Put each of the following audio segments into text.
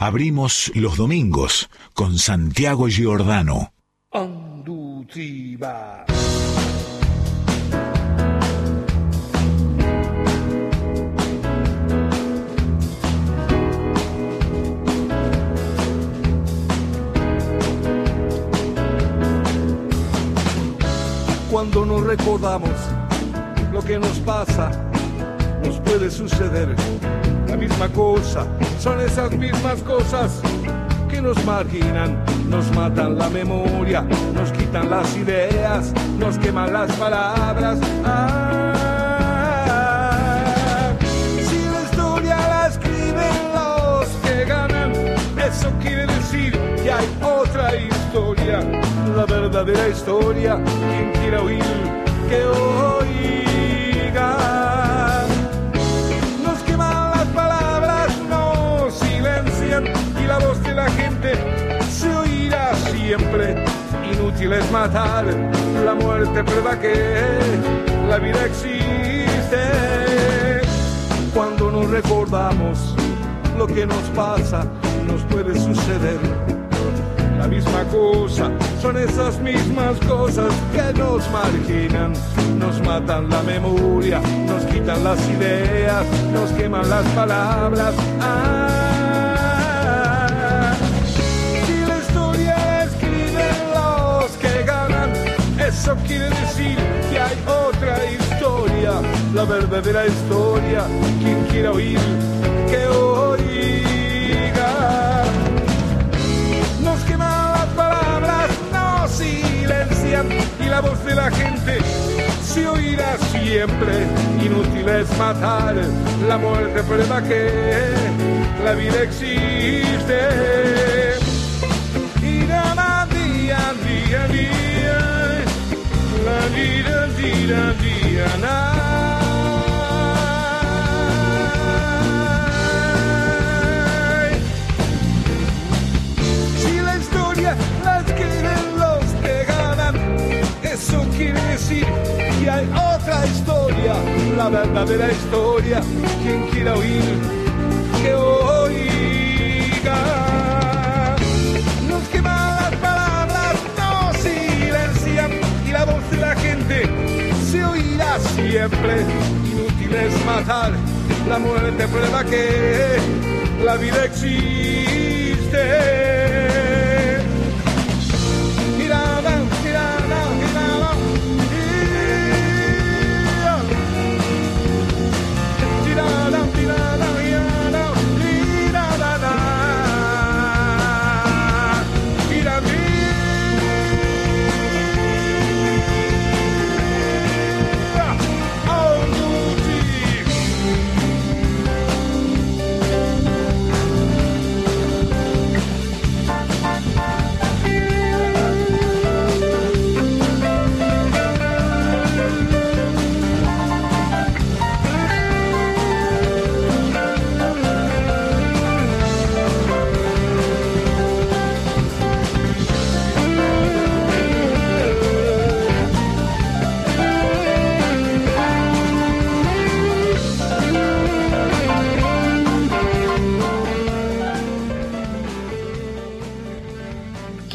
Abrimos los domingos con Santiago Giordano. Cuando nos recordamos lo que nos pasa, nos puede suceder la misma cosa, son esas mismas cosas que nos marginan, nos matan la memoria, nos quitan las ideas, nos queman las palabras. Ah, si la historia la escriben los que ganan, eso quiere decir que hay otra historia, la verdadera historia, quien quiera oír que oiga. Siempre. Inútil es matar, la muerte prueba que la vida existe. Cuando nos recordamos lo que nos pasa, nos puede suceder. La misma cosa, son esas mismas cosas que nos marginan, nos matan la memoria, nos quitan las ideas, nos queman las palabras. Ah, quiere decir que hay otra historia, la verdadera historia. Quien quiera oír, que oiga. Nos queman las palabras, nos silencian y la voz de la gente se oirá siempre. Inútil es matar, la muerte prueba que la vida existe. Y día, día, día, día hay otra historia, la verdadera historia. Quien quiera oír, siempre. Inútil es matar, la muerte prueba que la vida existe.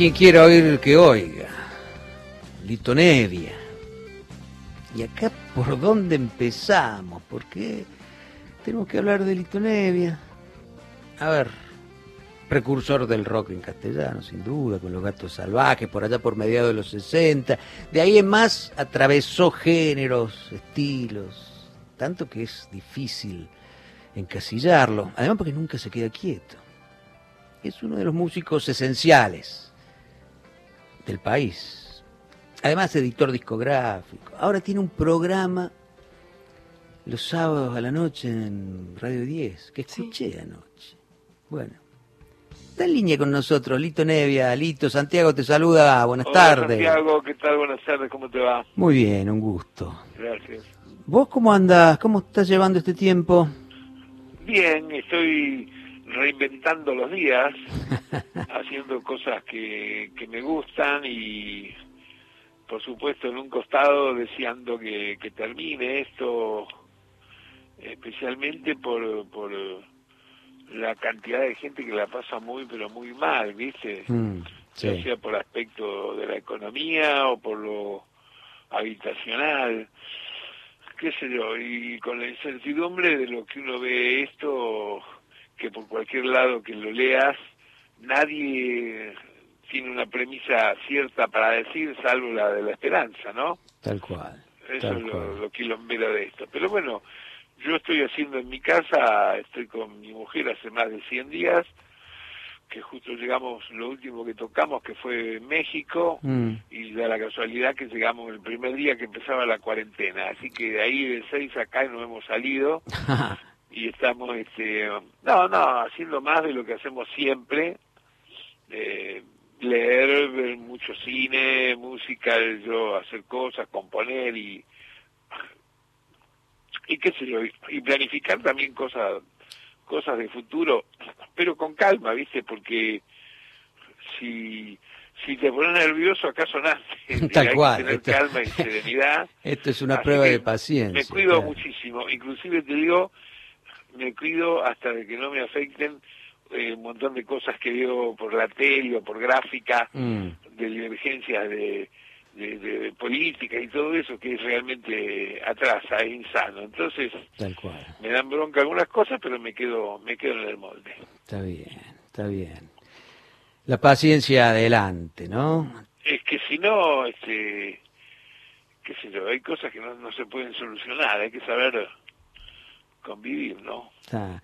Quien quiera oír que oiga. Lito Nevia. ¿Y acá por dónde empezamos? Porque tenemos que hablar de Lito Nevia. A ver, precursor del rock en castellano, sin duda, con los gatos salvajes, por allá por mediados de los 60. De ahí en más atravesó géneros, estilos, tanto que es difícil encasillarlo, además porque nunca se queda quieto. Es uno de los músicos esenciales del país. Además, editor discográfico. Ahora tiene un programa los sábados a la noche en Radio 10, que escuché anoche. Bueno, está en línea con nosotros Lito Nevia. Lito, Santiago te saluda. Buenas Hola, tardes. Santiago, ¿qué tal? Buenas tardes, ¿cómo te va? Muy bien, un gusto. Gracias. ¿Vos cómo andas? ¿Cómo estás llevando este tiempo? Bien, estoy reinventando los días, haciendo cosas que, que me gustan y por supuesto en un costado deseando que, que termine esto, especialmente por, por la cantidad de gente que la pasa muy, pero muy mal, ¿viste? Mm, Ya sea por aspecto de la economía o por lo habitacional, qué sé yo, y con la incertidumbre de lo que uno ve esto, que por cualquier lado que lo leas, nadie tiene una premisa cierta para decir, salvo la de la esperanza, ¿no? Tal cual. Eso tal es lo, cual. lo quilombero de esto. Pero bueno, yo estoy haciendo en mi casa, estoy con mi mujer hace más de 100 días, que justo llegamos, lo último que tocamos, que fue México, Mm. y da la casualidad que llegamos el primer día que empezaba la cuarentena. Así que de ahí de 6 acá no hemos salido y estamos, este, no, no, haciendo más de lo que hacemos siempre. Eh, leer, ver mucho cine, música, yo hacer cosas, componer y y qué sé yo, y- planificar también cosas cosas de futuro, pero con calma, ¿viste? Porque si si te pones nervioso, acaso nace. Tal hay que cual, tener esto- calma y serenidad. Esto es una Así prueba de paciencia. Me cuido claro. muchísimo, inclusive te digo, me cuido hasta de que no me afecten eh, un montón de cosas que veo por la tele o por gráfica, Mm, de divergencias de, de, de política y todo eso que realmente atrasa, es insano. Entonces tal cual. me dan bronca algunas cosas, pero me quedo, me quedo en el molde. Está bien, está bien. La paciencia adelante, ¿no? Es que si no, este, qué sé yo, hay cosas que no, no se pueden solucionar, hay que saber convivir, ¿no? Está.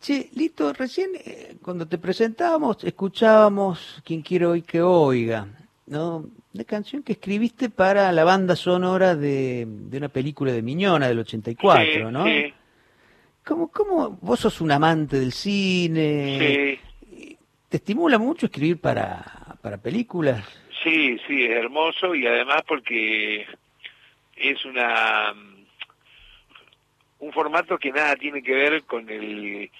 Che, Lito, recién eh, cuando te presentábamos escuchábamos Quien quiere hoy que oiga, ¿no? Una canción que escribiste para la banda sonora de, de una película de Miñona del 84, Sí, ¿no? Sí, ¿Cómo, ¿Cómo vos sos un amante del cine? sí. ¿Te estimula mucho escribir para, para películas? Sí, sí, es hermoso y además porque es una un formato que nada tiene que ver con el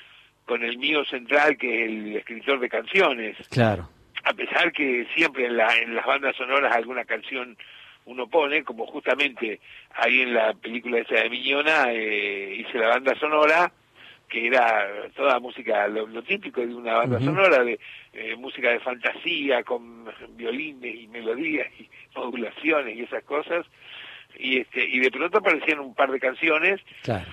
con el mío central que es el escritor de canciones. Claro. A pesar que siempre en, la, en las bandas sonoras alguna canción uno pone, como justamente ahí en la película esa de Miñona eh, hice la banda sonora que era toda música, lo, lo típico de una banda sonora, de eh, música de fantasía, con violines y melodías y modulaciones y esas cosas, y este y de pronto aparecían un par de canciones Claro.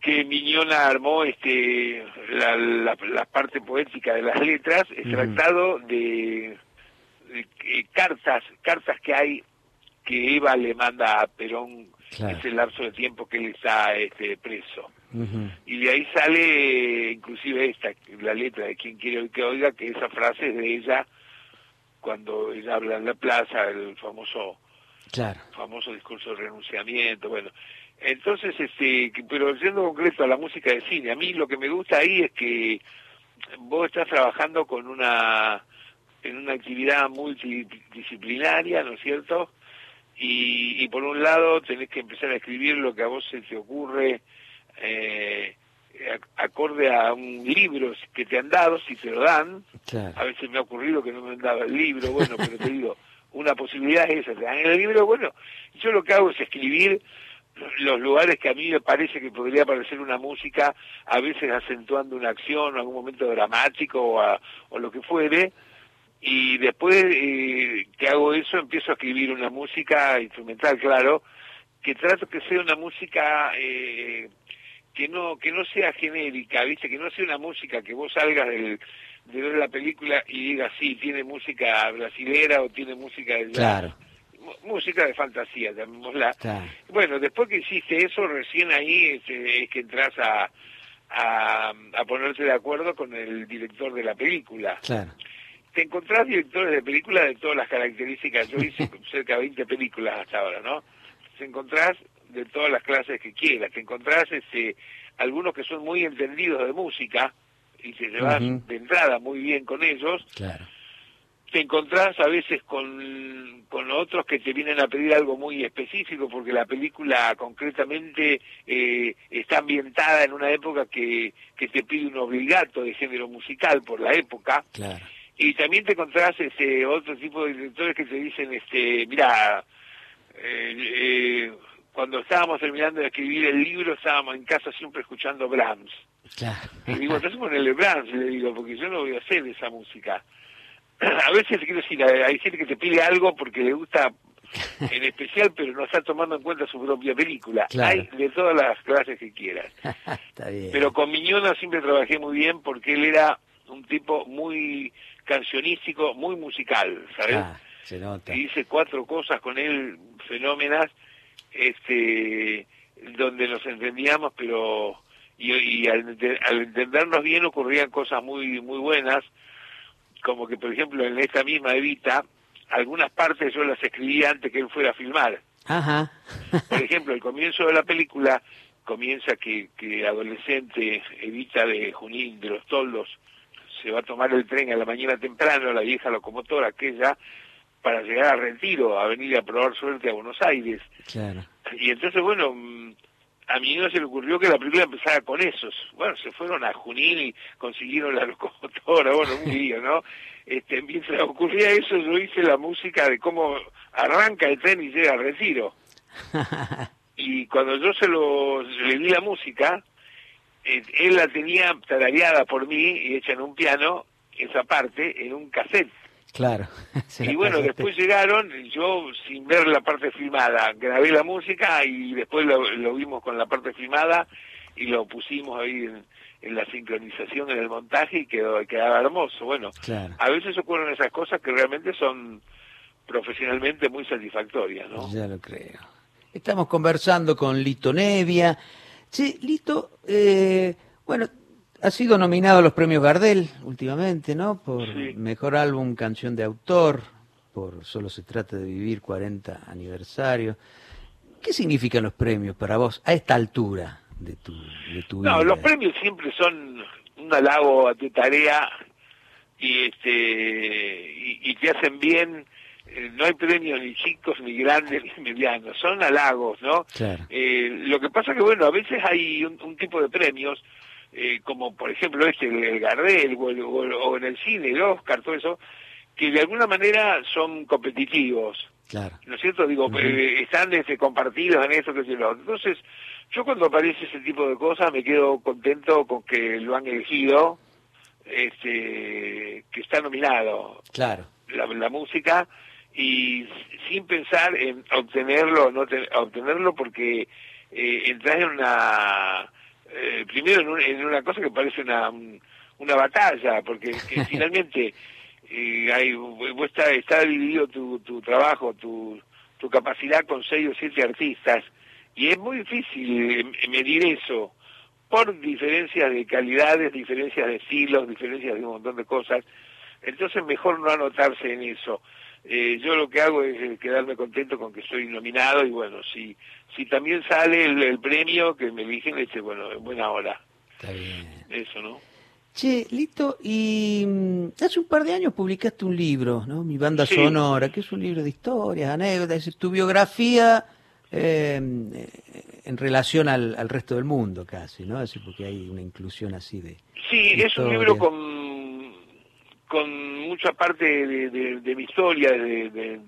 que Miñona armó este la, la, la parte poética de las letras, extractado de, de, eh, cartas, cartas que hay que Eva le manda a Perón Claro. ese lapso de tiempo que él está este, preso y de ahí sale inclusive esta la letra de quien quiere que oiga que esa frase es de ella cuando ella habla en la plaza el famoso Claro. famoso discurso de renunciamiento bueno entonces este pero siendo concreto a la música de cine a mí lo que me gusta ahí es que vos estás trabajando con una en una actividad multidisciplinaria no es cierto y, y por un lado tenés que empezar a escribir lo que a vos se te ocurre eh, ac- acorde a un libro que te han dado, si te lo dan, Claro. a veces me ha ocurrido que no me han dado el libro, bueno, pero te digo, una posibilidad es esa, dan el libro, bueno, yo lo que hago es escribir los lugares que a mí me parece que podría parecer una música, a veces acentuando una acción o algún momento dramático o, a- o lo que fuere, y después eh, que hago eso empiezo a escribir una música instrumental, claro, que trato que sea una música eh, que no que no sea genérica, viste, que no sea una música que vos salgas del, de ver la película y digas sí tiene música brasilera o tiene música de jazz". Claro. Música de fantasía, llamémosla. Claro. Bueno, después que hiciste eso, recién ahí este, es que entras a, a, a ponerte de acuerdo con el director de la película. Claro. Te encontrás directores de películas de todas las características. Yo hice cerca de 20 películas hasta ahora, ¿no? Te encontrás de todas las clases que quieras. Te encontrás este, algunos que son muy entendidos de música y te llevas de entrada muy bien con ellos Claro. te encontrás a veces con, con otros que te vienen a pedir algo muy específico porque la película concretamente eh, está ambientada en una época que, que te pide un obligato de género musical por la época Claro. y también te encontrás este, otro tipo de directores que te dicen, este, mira, eh, eh, cuando estábamos terminando de escribir el libro estábamos en casa siempre escuchando Brahms Claro. Le digo, entonces ponele Brahms, le digo, porque yo no voy a hacer esa música. A veces, quiero decir, hay gente que te pide algo porque le gusta en especial, pero no está tomando en cuenta su propia película. Claro. Hay de todas las clases que quieras. Está bien. Pero con Miñona siempre trabajé muy bien porque él era un tipo muy cancionístico, muy musical, ¿sabes? Ah, se nota. Y hice cuatro cosas con él fenómenas, este, donde nos entendíamos, pero y, y al, ente- al entendernos bien ocurrían cosas muy muy buenas, como que por ejemplo en esta misma Evita, algunas partes yo las escribía antes que él fuera a filmar. Ajá. Por ejemplo, el comienzo de la película comienza que, que adolescente Evita de Junín, de los Toldos, se va a tomar el tren a la mañana temprano, la vieja locomotora aquella, para llegar a Retiro, a venir a probar suerte a Buenos Aires. Claro. Y entonces, bueno, a mi no se le ocurrió que la película empezara con esos. Bueno, se fueron a Junín y consiguieron la locomotora, bueno, un lío, ¿no? Este, mientras ocurría eso, yo hice la música de cómo arranca el tren y llega al retiro. Y cuando yo se lo le di la música, eh, él la tenía tarareada por mí y hecha en un piano, esa parte, en un cassette. Claro. Y bueno, después llegaron, yo sin ver la parte filmada, grabé la música y después lo, lo vimos con la parte filmada y lo pusimos ahí en, en la sincronización, en el montaje y quedó quedaba hermoso. Bueno, Claro. a veces ocurren esas cosas que realmente son profesionalmente muy satisfactorias, ¿no? Ya lo creo. Estamos conversando con Lito Nevia. Sí, Lito, eh, bueno, ha sido nominado a los premios Gardel últimamente, ¿no? Por Sí. Mejor Álbum, Canción de Autor, por Solo se trata de vivir 40 aniversario. ¿Qué significan los premios para vos a esta altura de tu, de tu vida? No, los premios siempre son un halago a tu tarea y este y, y te hacen bien. Eh, No hay premios ni chicos, ni grandes, ni medianos, son halagos, ¿no? Claro. Eh, lo que pasa que, bueno, a veces hay un, un tipo de premios, eh, como por ejemplo este, el, el Gardel, o, el- o el- o en el cine, el Oscar, todo eso, que de alguna manera son competitivos. Claro. ¿no es cierto? Digo, eh, están este, compartidos en esto, que sé yo. Entonces, yo cuando aparece ese tipo de cosas me quedo contento con que lo han elegido, este, que está nominado Claro. la, la música y sin pensar en obtenerlo o no te- obtenerlo porque eh, entras en una eh, primero en, un- en una cosa que parece una una batalla porque que finalmente eh, hay, está, está dividido tu, tu trabajo tu, tu capacidad con seis o siete artistas y es muy difícil eh, medir eso por diferencias de calidades, diferencias de estilos, diferencias de un montón de cosas. Entonces mejor no anotarse en eso. Eh, yo lo que hago es eh, quedarme contento con que estoy nominado y bueno, si si también sale el, el premio que me eligen, este, bueno, en buena hora. Está bien. Eso, ¿no? Che, Lito, y mm, hace un par de años publicaste un libro, ¿no? Mi banda Sí. sonora, que es un libro de historias, anécdotas, es tu biografía eh, en relación al, al resto del mundo casi, ¿no? Así porque hay una inclusión así de... Sí, es un libro con, con mucha parte de, de- de mi historia, de, de-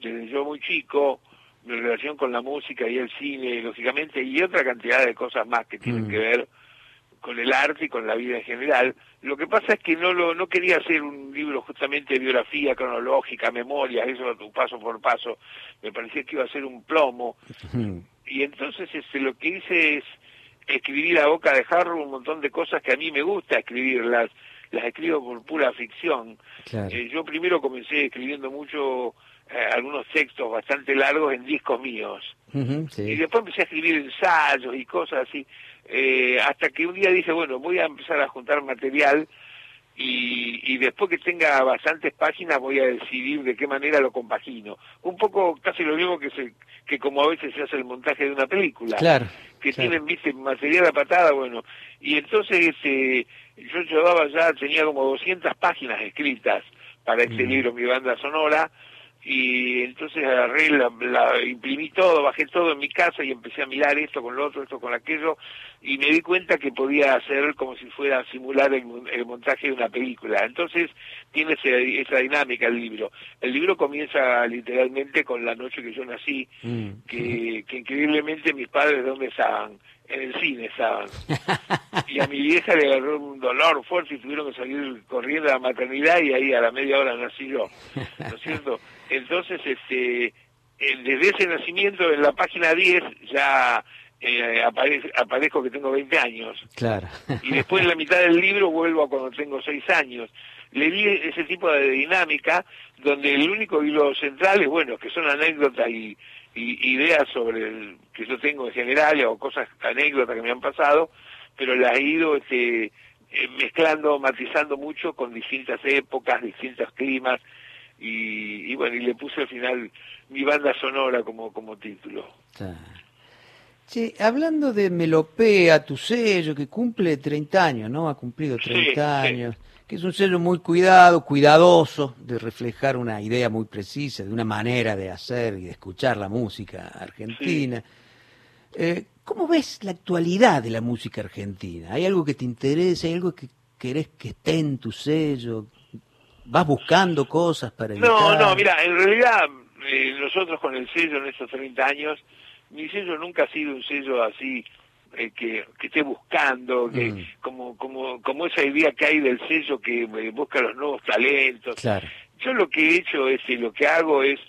desde yo muy chico, mi relación con la música y el cine, lógicamente, y otra cantidad de cosas más que tienen Mm. que ver con el arte y con la vida en general. Lo que pasa es que no lo no quería hacer un libro justamente de biografía cronológica, memoria, eso paso por paso. Me parecía que iba a ser un plomo y entonces este, lo que hice es escribir a boca de jarro un montón de cosas que a mí me gusta escribirlas, las escribo por pura ficción. Claro. Eh, yo primero comencé escribiendo mucho eh, algunos textos bastante largos en discos míos y sí. después empecé a escribir ensayos y cosas así, eh, hasta que un día dije, bueno, voy a empezar a juntar material y, y después que tenga bastantes páginas voy a decidir de qué manera lo compagino. Un poco casi lo mismo que, se, que como a veces se hace el montaje de una película Claro. que claro. tienen, viste, material a patada, bueno, y entonces este, yo llevaba ya, tenía como 200 páginas escritas para este Mm. libro, mi banda sonora, y entonces agarré, la, la- imprimí todo, bajé todo en mi casa y empecé a mirar esto con lo otro, esto con aquello, y me di cuenta que podía hacer como si fuera simular el, mon- el montaje de una película. Entonces tiene ese- esa dinámica el libro. El libro comienza literalmente con la noche que yo nací, Mm. que, que increíblemente mis padres, ¿dónde estaban? En el cine estaban. Y a mi vieja le agarró un dolor fuerte y tuvieron que salir corriendo a la maternidad y ahí a la media hora nací yo. ¿No es cierto? Entonces, este, eh, desde ese nacimiento en la página 10 ya eh, apare- aparezco que tengo 20 años. Claro. Y después en la mitad del libro vuelvo a cuando tengo 6 años. Le di ese tipo de dinámica donde el único hilo central es, bueno, que son anécdotas y, y ideas sobre el, que yo tengo en general o cosas, anécdotas que me han pasado, pero las he ido este, eh, mezclando, matizando mucho con distintas épocas, distintos climas y, y bueno, y le puse al final mi banda sonora como, como título. Che, hablando de Melopea, tu sello, que cumple 30 años, ¿no? Ha cumplido 30 Sí, sí. años, que es un sello muy cuidado, cuidadoso, de reflejar una idea muy precisa, de una manera de hacer y de escuchar la música argentina. Eh, ¿Cómo ves la actualidad de la música argentina? ¿Hay algo que te interesa? ¿Hay algo que querés que esté en tu sello? ¿Vas buscando cosas para No, no, mira, en realidad eh, nosotros con el sello en estos 30 años, mi sello nunca ha sido un sello así eh, que, que esté buscando, que Mm. como, como, como esa idea que hay del sello que eh, busca los nuevos talentos. Claro. Yo lo que he hecho es, y lo que hago es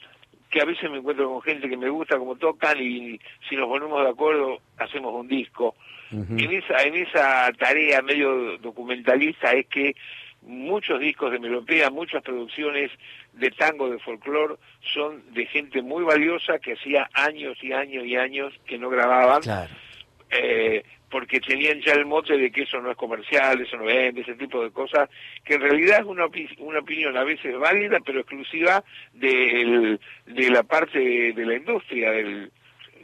que a veces me encuentro con gente que me gusta como tocan y si nos ponemos de acuerdo hacemos un disco. Ujú. En esa, en esa tarea medio documentalista es que muchos discos de melopea, muchas producciones de tango, de folclore, son de gente muy valiosa que hacía años y años y años que no grababan, Claro. eh, porque tenían ya el mote de que eso no es comercial, eso no vende, ese tipo de cosas, que en realidad es una, opi- una opinión a veces válida, pero exclusiva del- de la parte de, de la industria del,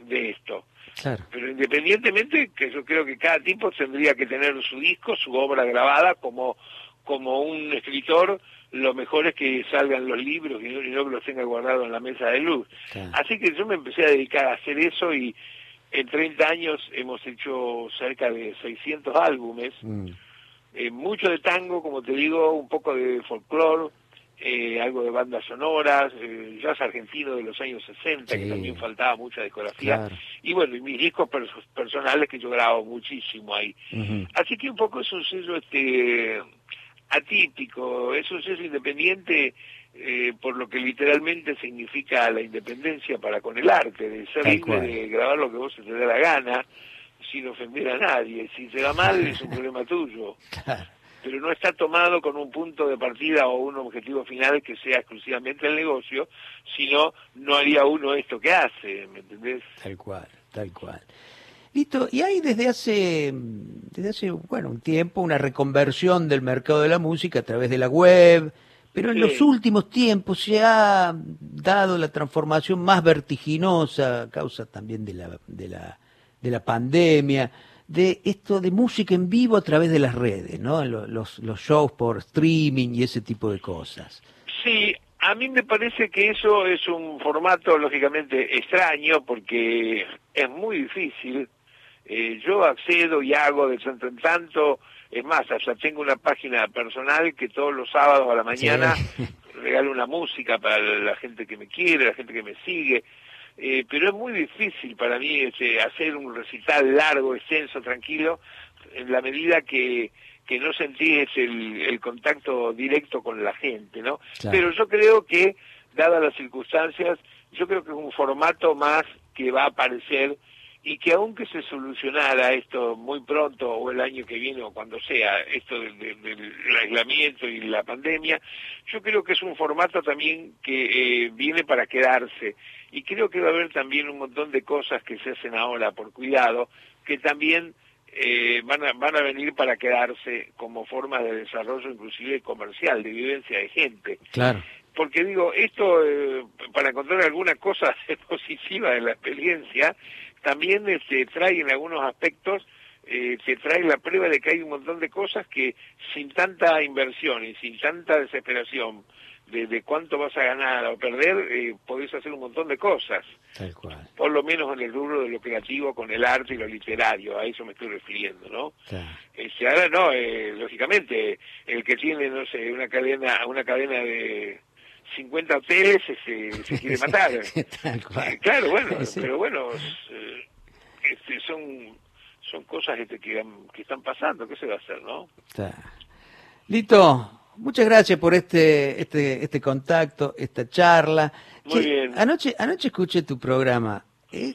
de esto Claro. pero independientemente que yo creo que cada tipo tendría que tener su disco, su obra grabada como como un escritor, lo mejor es que salgan los libros y no, que los tenga guardados en la mesa de luz. Claro. Así que yo me empecé a dedicar a hacer eso y en 30 años hemos hecho cerca de 600 álbumes, Mm. eh, mucho de tango, como te digo, un poco de folclore, eh, algo de bandas sonoras, eh, jazz argentino de los años 60, Sí. que también faltaba mucha discografía, Claro. y bueno, y mis discos perso- personales que yo grabo muchísimo ahí. Así que un poco es un sello este atípico, es un sello independiente eh, por lo que literalmente significa la independencia para con el arte, de ser libre de grabar lo que vos se te dé la gana, sin ofender a nadie. Si te va mal es un problema tuyo, Claro. pero no está tomado con un punto de partida o un objetivo final que sea exclusivamente el negocio, sino no haría uno esto que hace, ¿me entendés? Tal cual, tal cual. Listo, y hay desde hace, desde hace, bueno, un tiempo una reconversión del mercado de la música a través de la web, pero en Sí. los últimos tiempos se ha dado la transformación más vertiginosa, a causa también de la, de la, de la pandemia, de esto de música en vivo a través de las redes, ¿no? Lo- Los, los shows por streaming y ese tipo de cosas. Sí, a mí me parece que eso es un formato lógicamente extraño porque es muy difícil. Eh, yo accedo y hago de tanto en tanto, es más, hasta tengo una página personal que todos los sábados a la mañana Sí. regalo una música para la gente que me quiere, la gente que me sigue. Eh, pero es muy difícil para mí este, hacer un recital largo, extenso, tranquilo, en la medida que, que no sentís el, el contacto directo con la gente, ¿no? Claro. Pero yo creo que, dadas las circunstancias, yo creo que es un formato más que va a aparecer y que aunque se solucionara esto muy pronto o el año que viene o cuando sea esto del, del- del aislamiento y la pandemia, yo creo que es un formato también que eh, viene para quedarse y creo que va a haber también un montón de cosas que se hacen ahora por cuidado que también eh, van, a, van a venir para quedarse como forma de desarrollo inclusive comercial, de vivencia de gente Claro. porque digo, esto, eh, para encontrar alguna cosa positiva de la experiencia, también este, trae en algunos aspectos, eh, te trae la prueba de que hay un montón de cosas que sin tanta inversión y sin tanta desesperación de, de cuánto vas a ganar o perder, eh, podés hacer un montón de cosas, Tal cual. por lo menos en el rubro de lo creativo, con el arte y lo literario, a eso me estoy refiriendo, ¿no? Claro. Este, ahora no, eh, lógicamente, el que tiene, no sé, una cadena, una cadena de 50 hoteles se, se quiere matar. Eh, claro, bueno, pero bueno, eh, este, son son cosas que, que, que están pasando, ¿qué se va a hacer, no? Está. Lito, muchas gracias por este, este, este contacto, esta charla. Muy bien. Anoche, anoche escuché tu programa. Eh,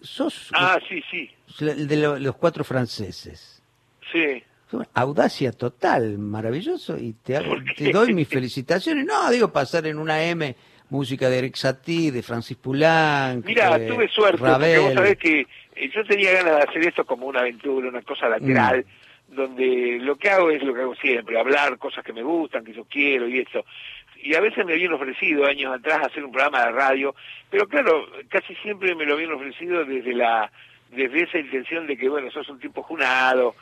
¿Sos Ah, sí, sí, el de lo- los cuatro franceses? sí. Una Audacia total, maravilloso, y te, hago- doy mis felicitaciones. No, digo, pasar en una M, música de Eric Satie, de Francis Poulenc. Mira, tuve suerte, porque Ravel. vos sabés que eh, yo tenía ganas de hacer esto como una aventura, una cosa lateral, Mm. donde lo que hago es lo que hago siempre, hablar cosas que me gustan, que yo quiero y eso. Y a veces me habían ofrecido años atrás hacer un programa de radio, pero claro, casi siempre me lo habían ofrecido desde la desde esa intención de que, bueno, sos un tipo junado,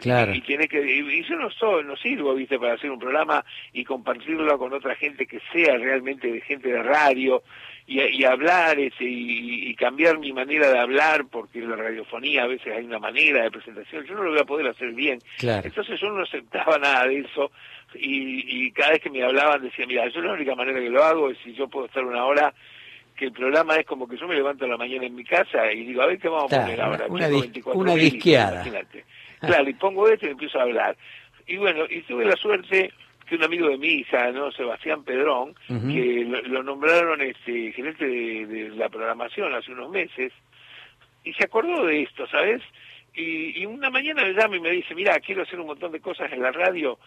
Claro. y tiene que y yo no soy no sirvo viste para hacer un programa y compartirlo con otra gente que sea realmente de gente de radio y, y hablar ese, y, y cambiar mi manera de hablar porque en la radiofonía a veces hay una manera de presentación yo no lo voy a poder hacer bien Claro. entonces yo no aceptaba nada de eso y, y cada vez que me hablaban decía mira yo la única manera que lo hago es si yo puedo estar una hora que el programa es como que yo me levanto a la mañana en mi casa y digo, a ver qué vamos a Claro, poner ahora. una Tengo dis- 24 una mil, disqueada. imagínate. Claro, y pongo esto y empiezo a hablar. Y bueno, y tuve la suerte que un amigo de mi hija, ¿no? Sebastián Pedrón, que lo, lo nombraron este gerente de, de la programación hace unos meses, y se acordó de esto, ¿sabes? Y, y una mañana me llama y me dice, mira, quiero hacer un montón de cosas en la radio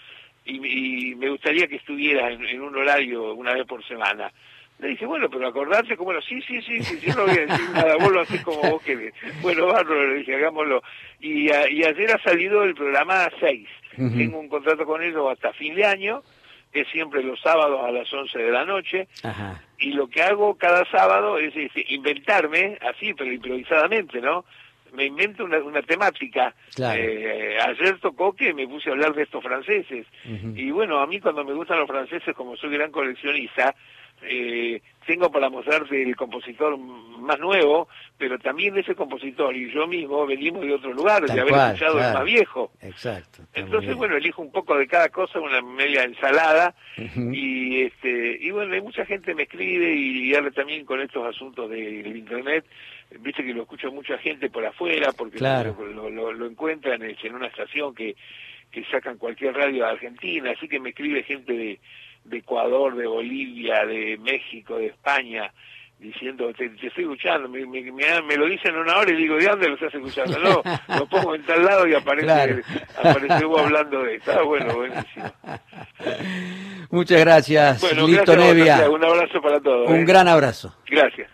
y, y me gustaría que estuviera en, en un horario una vez por semana. Le dije, bueno, pero acordarte como lo, sí, sí, sí, sí, yo no voy a decir nada, vos lo haces como vos querés. Bueno, bárbaro, le dije, hagámoslo. Y, a- y ayer ha salido el programa 6. Ujú. Tengo un contrato con ellos hasta fin de año, que es siempre los sábados a las 11 de la noche, Ajá. y lo que hago cada sábado es, este, inventarme, así, pero improvisadamente, ¿no? Me invento una, una temática. Claro. Eh, ayer tocó que me puse a hablar de estos franceses. Y bueno, a mí cuando me gustan los franceses, como soy gran coleccionista, eh, tengo para mostrarte el compositor más nuevo, pero también ese compositor y yo mismo venimos de otro lugar, Tal de haber cual, escuchado el más viejo. Exacto. Entonces, bien. bueno, elijo un poco de cada cosa, una media ensalada, y este y bueno, hay mucha gente me escribe y, ahora también con estos asuntos del internet, viste que lo escucha mucha gente por afuera, porque Claro. lo, lo- lo- encuentran en en una estación que, que sacan cualquier radio de Argentina, así que me escribe gente de, de Ecuador, de Bolivia, de México, de España, diciendo, te, te estoy escuchando, me, me, me- me lo dicen en una hora y digo, ¿de dónde lo estás escuchando? No, lo pongo en tal lado y aparece, Claro. aparece vos hablando de esto. Ah, bueno, buenísimo. Muchas gracias, Bueno, Lito gracias, a vos, Nevia. Un abrazo para todos. Un ¿eh? gran abrazo. Gracias.